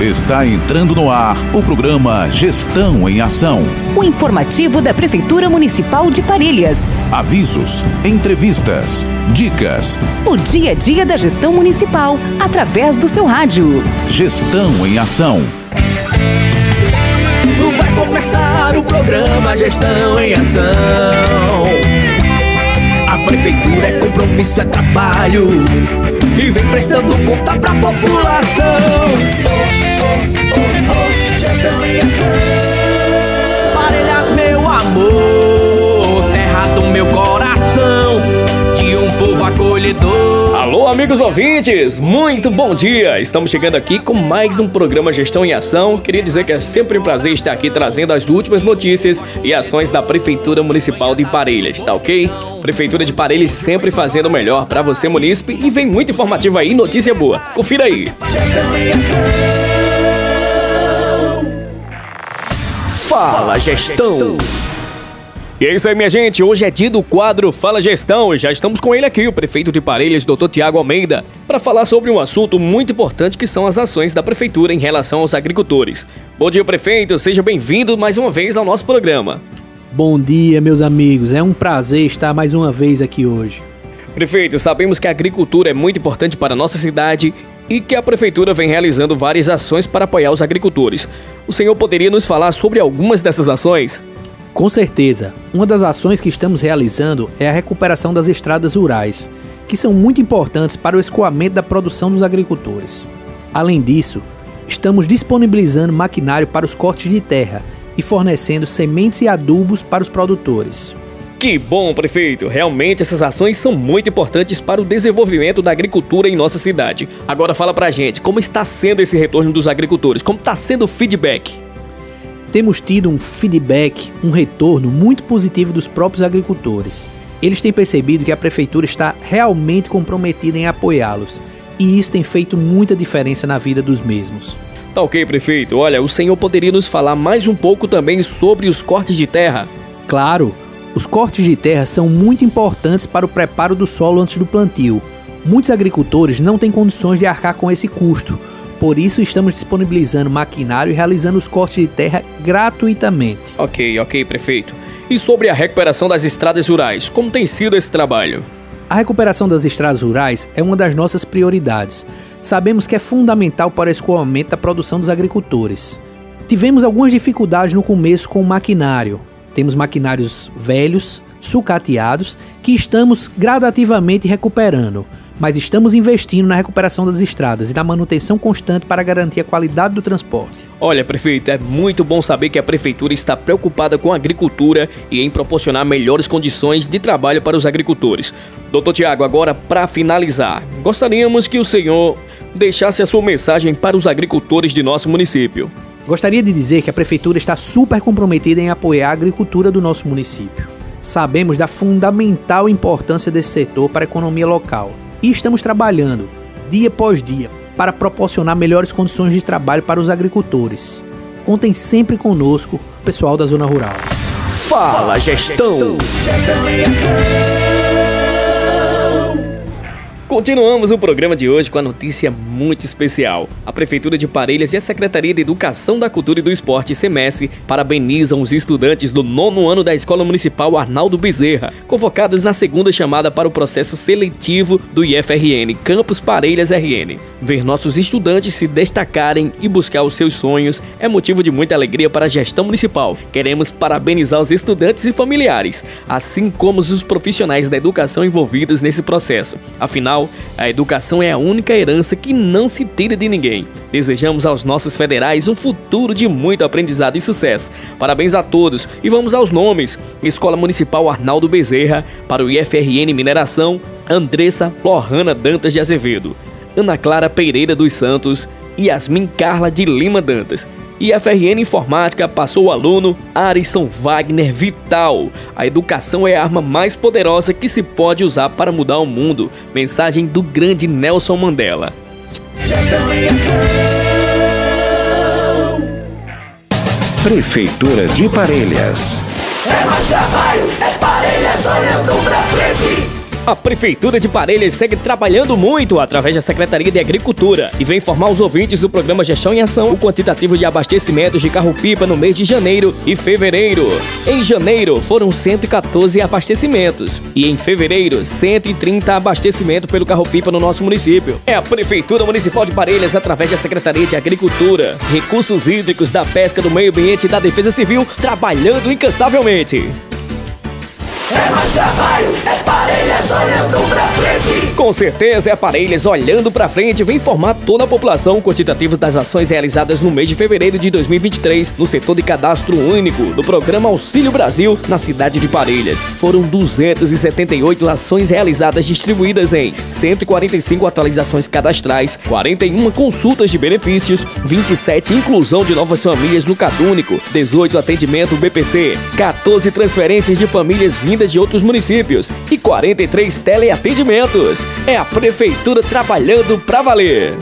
Está entrando no ar o programa Gestão em Ação. O informativo da Prefeitura Municipal de Parelhas. Avisos, entrevistas, dicas. O dia a dia da gestão municipal, através do seu rádio. Gestão em Ação. Vai começar o programa Gestão em Ação. A prefeitura é compromisso, é trabalho. E vem prestando conta pra população gestão em ação. Parelhas, meu amor, terra do meu coração, de um povo acolhedor. Amigos ouvintes, muito bom dia! Estamos chegando aqui com mais um programa Gestão em Ação. Queria dizer que é sempre um prazer estar aqui trazendo as últimas notícias e ações da Prefeitura Municipal de Parelhas, tá ok? Prefeitura de Parelhas sempre fazendo o melhor para você, munícipe, e vem muito informativo aí, notícia boa. Confira aí. Gestão em Ação. Fala Gestão. E é isso aí, minha gente. Hoje é dia do quadro Fala Gestão e já estamos com ele aqui, o prefeito de Parelhas, Dr. Tiago Almeida, para falar sobre um assunto muito importante que são as ações da prefeitura em relação aos agricultores. Bom dia, prefeito. Seja bem-vindo mais uma vez ao nosso programa. Bom dia, meus amigos. É um prazer estar mais uma vez aqui hoje. Prefeito, sabemos que a agricultura é muito importante para a nossa cidade e que a prefeitura vem realizando várias ações para apoiar os agricultores. O senhor poderia nos falar sobre algumas dessas ações? Com certeza. Uma das ações que estamos realizando é a recuperação das estradas rurais, que são muito importantes para o escoamento da produção dos agricultores. Além disso, estamos disponibilizando maquinário para os cortes de terra e fornecendo sementes e adubos para os produtores. Que bom, prefeito! Realmente essas ações são muito importantes para o desenvolvimento da agricultura em nossa cidade. Agora fala pra gente, como está sendo esse retorno dos agricultores? Como está sendo o feedback? Temos tido um feedback, um retorno muito positivo dos próprios agricultores. Eles têm percebido que a prefeitura está realmente comprometida em apoiá-los, e isso tem feito muita diferença na vida dos mesmos. Tá ok, prefeito. Olha, o senhor poderia nos falar mais um pouco também sobre os cortes de terra? Claro! Os cortes de terra são muito importantes para o preparo do solo antes do plantio. Muitos agricultores não têm condições de arcar com esse custo, por isso estamos disponibilizando maquinário e realizando os cortes de terra gratuitamente. Ok, ok, prefeito. E sobre a recuperação das estradas rurais, como tem sido esse trabalho? A recuperação das estradas rurais é uma das nossas prioridades. Sabemos que é fundamental para o escoamento da produção dos agricultores. Tivemos algumas dificuldades no começo com o maquinário, temos maquinários velhos, sucateados, que estamos gradativamente recuperando, mas estamos investindo na recuperação das estradas e na manutenção constante para garantir a qualidade do transporte. Olha, prefeito, é muito bom saber que a prefeitura está preocupada com a agricultura e em proporcionar melhores condições de trabalho para os agricultores. Doutor Tiago, agora para finalizar, gostaríamos que o senhor deixasse a sua mensagem para os agricultores de nosso município. Gostaria de dizer que a Prefeitura está super comprometida em apoiar a agricultura do nosso município. Sabemos da fundamental importância desse setor para a economia local e estamos trabalhando, dia após dia, para proporcionar melhores condições de trabalho para os agricultores. Contem sempre conosco, pessoal da Zona Rural. Fala Gestão! Gestão Continuamos o programa de hoje com a notícia muito especial. A Prefeitura de Parelhas e a Secretaria de Educação da Cultura e do Esporte, SEMESC, parabenizam os estudantes do nono ano da Escola Municipal Arnaldo Bezerra, convocados na segunda chamada para o processo seletivo do IFRN, Campus Parelhas RN. Ver nossos estudantes se destacarem e buscar os seus sonhos é motivo de muita alegria para a gestão municipal. Queremos parabenizar os estudantes e familiares, assim como os profissionais da educação envolvidos nesse processo. Afinal, a educação é a única herança que não se tira de ninguém. Desejamos aos nossos federais um futuro de muito aprendizado e sucesso. Parabéns a todos e vamos aos nomes: Escola Municipal Arnaldo Bezerra, para o IFRN Mineração, Andressa Lohana Dantas de Azevedo, Ana Clara Pereira dos Santos, Yasmin Carla de Lima Dantas e a FRN Informática passou o aluno Arison Wagner Vital. A educação é a arma mais poderosa que se pode usar para mudar o mundo. Mensagem do grande Nelson Mandela. Prefeitura de Parelhas. É mais trabalho, é Parelhas olhando pra frente. A Prefeitura de Parelhas segue trabalhando muito através da Secretaria de Agricultura e vem informar os ouvintes do programa Gestão em Ação o quantitativo de abastecimentos de carro-pipa no mês de janeiro e fevereiro. Em janeiro foram 114 abastecimentos e em fevereiro 130 abastecimentos pelo carro-pipa no nosso município. É a Prefeitura Municipal de Parelhas através da Secretaria de Agricultura, Recursos Hídricos, da Pesca, do Meio Ambiente e da Defesa Civil trabalhando incansavelmente. É mais trabalho, é parelhas olhando pra frente. Com certeza é Parelhas olhando pra frente vem informar toda a população o quantitativo das ações realizadas no mês de fevereiro de 2023 no setor de cadastro único do programa Auxílio Brasil na cidade de Parelhas. Foram 278 ações realizadas distribuídas em 145 atualizações cadastrais, 41 consultas de benefícios, 27 inclusão de novas famílias no Cadúnico, 18 atendimento BPC, 14 transferências de famílias vindas de outros municípios e 43 teleatendimentos. É a prefeitura trabalhando pra valer.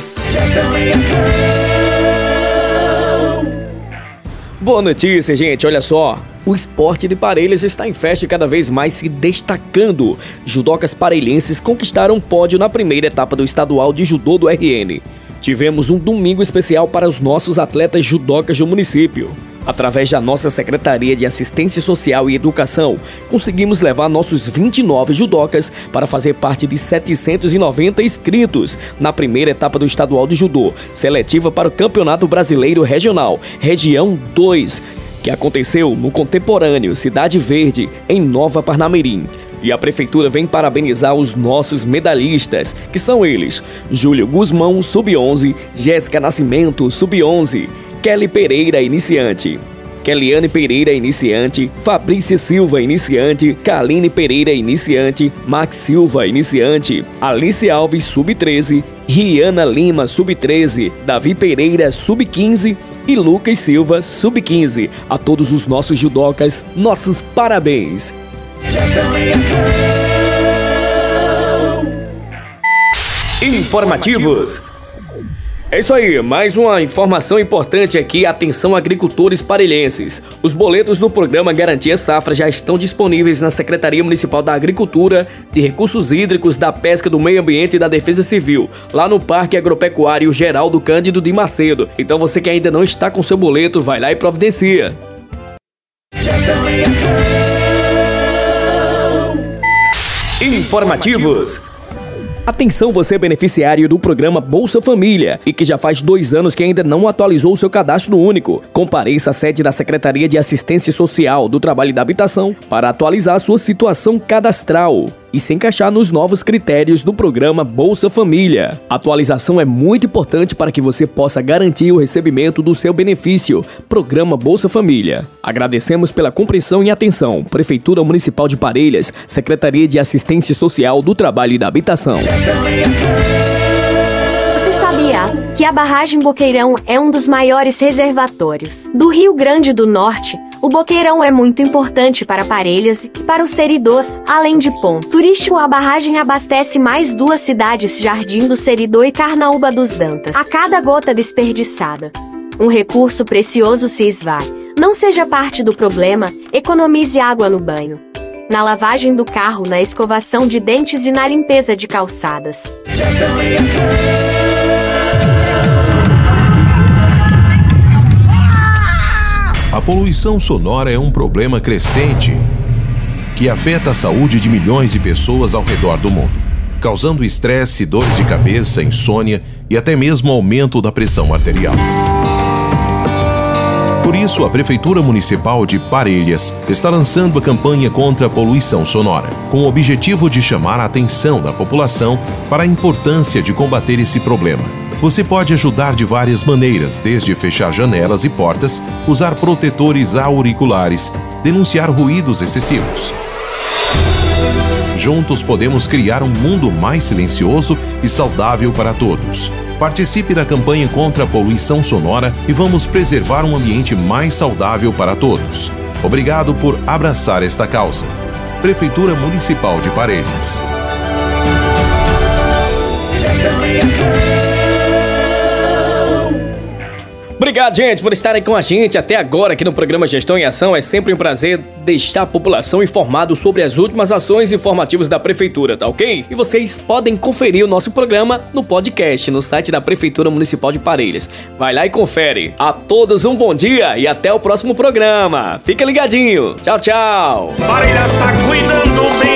Boa notícia, gente. Olha só. O esporte de Parelhas está em festa e cada vez mais se destacando. Judocas parelhenses conquistaram pódio na primeira etapa do estadual de judô do RN. Tivemos um domingo especial para os nossos atletas judocas do município. Através da nossa Secretaria de Assistência Social e Educação, conseguimos levar nossos 29 judocas para fazer parte de 790 inscritos na primeira etapa do estadual de judô, seletiva para o Campeonato Brasileiro Regional, Região 2, que aconteceu no contemporâneo Cidade Verde, em Nova Parnamirim. E a prefeitura vem parabenizar os nossos medalhistas, que são eles: Júlio Guzmão, sub-11, Jéssica Nascimento, sub-11, Kelly Pereira, iniciante. Keliane Pereira, iniciante, Fabrícia Silva, iniciante, Kaline Pereira, iniciante, Max Silva, iniciante, Alice Alves, sub-13, Riana Lima, sub-13, Davi Pereira, sub-15 e Lucas Silva, sub-15. A todos os nossos judocas, nossos parabéns! Informativos. É isso aí, mais uma informação importante aqui, atenção agricultores parelhenses. Os boletos do programa Garantia Safra já estão disponíveis na Secretaria Municipal da Agricultura, de Recursos Hídricos, da Pesca, do Meio Ambiente e da Defesa Civil, lá no Parque Agropecuário Geraldo Cândido de Macedo. Então você que ainda não está com seu boleto, vai lá e providencia. Informativos. Atenção você beneficiário do programa Bolsa Família e que já faz dois anos que ainda não atualizou seu cadastro único. Compareça à sede da Secretaria de Assistência Social do Trabalho e da Habitação para atualizar sua situação cadastral e se encaixar nos novos critérios do programa Bolsa Família. A atualização é muito importante para que você possa garantir o recebimento do seu benefício. Programa Bolsa Família. Agradecemos pela compreensão e atenção. Prefeitura Municipal de Parelhas, Secretaria de Assistência Social do Trabalho e da Habitação. Você sabia que a barragem Boqueirão é um dos maiores reservatórios do Rio Grande do Norte? O Boqueirão é muito importante para Parelhas e para o Seridor, além de ponto turístico. A barragem abastece mais duas cidades, Jardim do Seridor e Carnaúba dos Dantas. A cada gota desperdiçada, um recurso precioso se esvai. Não seja parte do problema, economize água no banho. Na lavagem do carro, na escovação de dentes e na limpeza de calçadas. A poluição sonora é um problema crescente que afeta a saúde de milhões de pessoas ao redor do mundo, causando estresse, dores de cabeça, insônia e até mesmo aumento da pressão arterial. Por isso, a Prefeitura Municipal de Parelhas está lançando a campanha contra a poluição sonora, com o objetivo de chamar a atenção da população para a importância de combater esse problema. Você pode ajudar de várias maneiras, desde fechar janelas e portas, usar protetores auriculares, denunciar ruídos excessivos. Juntos podemos criar um mundo mais silencioso e saudável para todos. Participe da campanha contra a poluição sonora e vamos preservar um ambiente mais saudável para todos. Obrigado por abraçar esta causa. Prefeitura Municipal de Parelhas. Obrigado, gente, por estarem com a gente até agora aqui no programa Gestão em Ação. É sempre um prazer deixar a população informado sobre as últimas ações informativas da Prefeitura, tá ok? E vocês podem conferir o nosso programa no podcast, no site da Prefeitura Municipal de Parelhas. Vai lá e confere. A todos um bom dia e até o próximo programa. Fica ligadinho. Tchau, tchau. Parelhas está cuidando bem